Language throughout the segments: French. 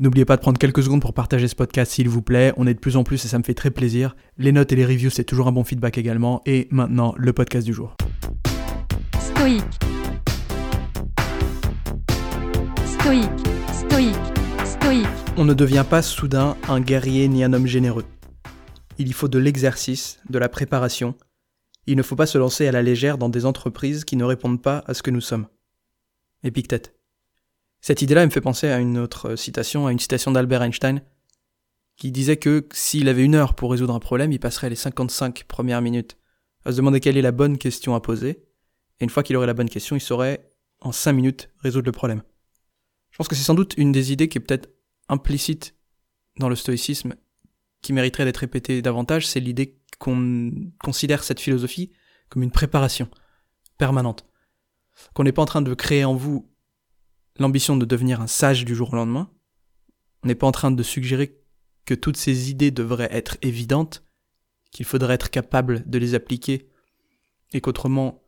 N'oubliez pas de prendre quelques secondes pour partager ce podcast s'il vous plaît. On est de plus en plus et ça me fait très plaisir. Les notes et les reviews, c'est toujours un bon feedback également. Et maintenant, le podcast du jour. Stoïque. Stoïque. Stoïque. Stoïque. On ne devient pas soudain un guerrier ni un homme généreux. Il y faut de l'exercice, de la préparation. Il ne faut pas se lancer à la légère dans des entreprises qui ne répondent pas à ce que nous sommes. Épictète. Cette idée-là me fait penser à une autre citation, à une citation d'Albert Einstein, qui disait que s'il avait une heure pour résoudre un problème, il passerait les 55 premières minutes à se demander quelle est la bonne question à poser, et une fois qu'il aurait la bonne question, il saurait en 5 minutes résoudre le problème. Je pense que c'est sans doute une des idées qui est peut-être implicite dans le stoïcisme, qui mériterait d'être répétée davantage, c'est l'idée qu'on considère cette philosophie comme une préparation permanente. Qu'on n'est pas en train de créer en vous l'ambition de devenir un sage du jour au lendemain. On n'est pas en train de suggérer que toutes ces idées devraient être évidentes, qu'il faudrait être capable de les appliquer, et qu'autrement,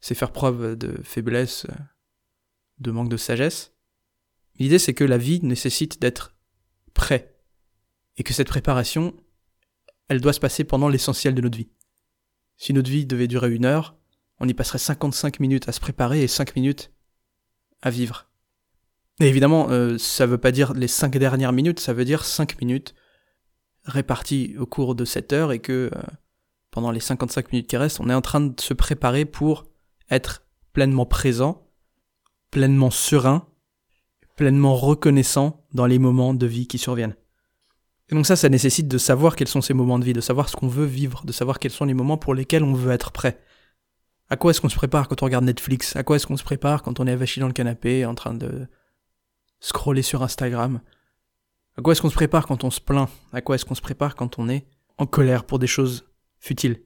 c'est faire preuve de faiblesse, de manque de sagesse. L'idée, c'est que la vie nécessite d'être prêt, et que cette préparation, elle doit se passer pendant l'essentiel de notre vie. Si notre vie devait durer une heure, on y passerait 55 minutes à se préparer et 5 minutes à vivre. Et évidemment, euh, ça veut pas dire les 5 dernières minutes, ça veut dire 5 minutes réparties au cours de cette heure et que euh, pendant les 55 minutes qui restent, on est en train de se préparer pour être pleinement présent, pleinement serein, pleinement reconnaissant dans les moments de vie qui surviennent. Et donc ça, ça nécessite de savoir quels sont ces moments de vie, de savoir ce qu'on veut vivre, de savoir quels sont les moments pour lesquels on veut être prêt. À quoi est-ce qu'on se prépare quand on regarde Netflix? À quoi est-ce qu'on se prépare quand on est avachi dans le canapé en train de scroller sur Instagram À quoi est-ce qu'on se prépare quand on se plaint? À quoi est-ce qu'on se prépare quand on est en colère pour des choses futiles?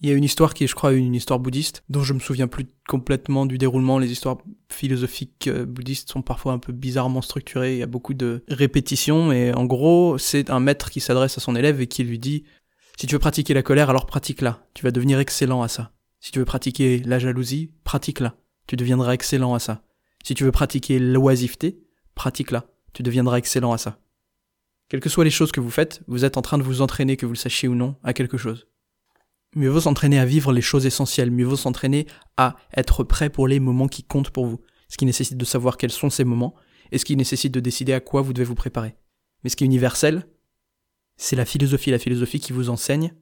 Il y a une histoire qui est, je crois, une histoire bouddhiste, dont je me souviens plus complètement du déroulement. Les histoires philosophiques euh, bouddhistes sont parfois un peu bizarrement structurées, il y a beaucoup de répétitions, et en gros, c'est un maître qui s'adresse à son élève et qui lui dit, si tu veux pratiquer la colère, alors pratique-la. Tu vas devenir excellent à ça. Si tu veux pratiquer la jalousie, pratique-la. Tu deviendras excellent à ça. Si tu veux pratiquer l'oisiveté, pratique-la. Tu deviendras excellent à ça. Quelles que soient les choses que vous faites, vous êtes en train de vous entraîner, que vous le sachiez ou non, à quelque chose. Mieux vaut s'entraîner à vivre les choses essentielles, mieux vaut s'entraîner à être prêt pour les moments qui comptent pour vous, ce qui nécessite de savoir quels sont ces moments, et ce qui nécessite de décider à quoi vous devez vous préparer. Mais ce qui est universel, c'est la philosophie, la philosophie qui vous enseigne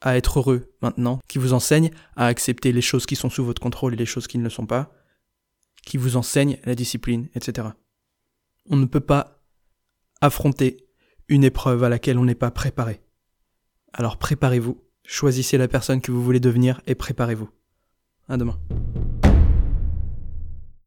à être heureux maintenant, qui vous enseigne à accepter les choses qui sont sous votre contrôle et les choses qui ne le sont pas, qui vous enseigne la discipline, etc. On ne peut pas affronter une épreuve à laquelle on n'est pas préparé. Alors préparez-vous Choisissez la personne que vous voulez devenir et préparez-vous. À demain.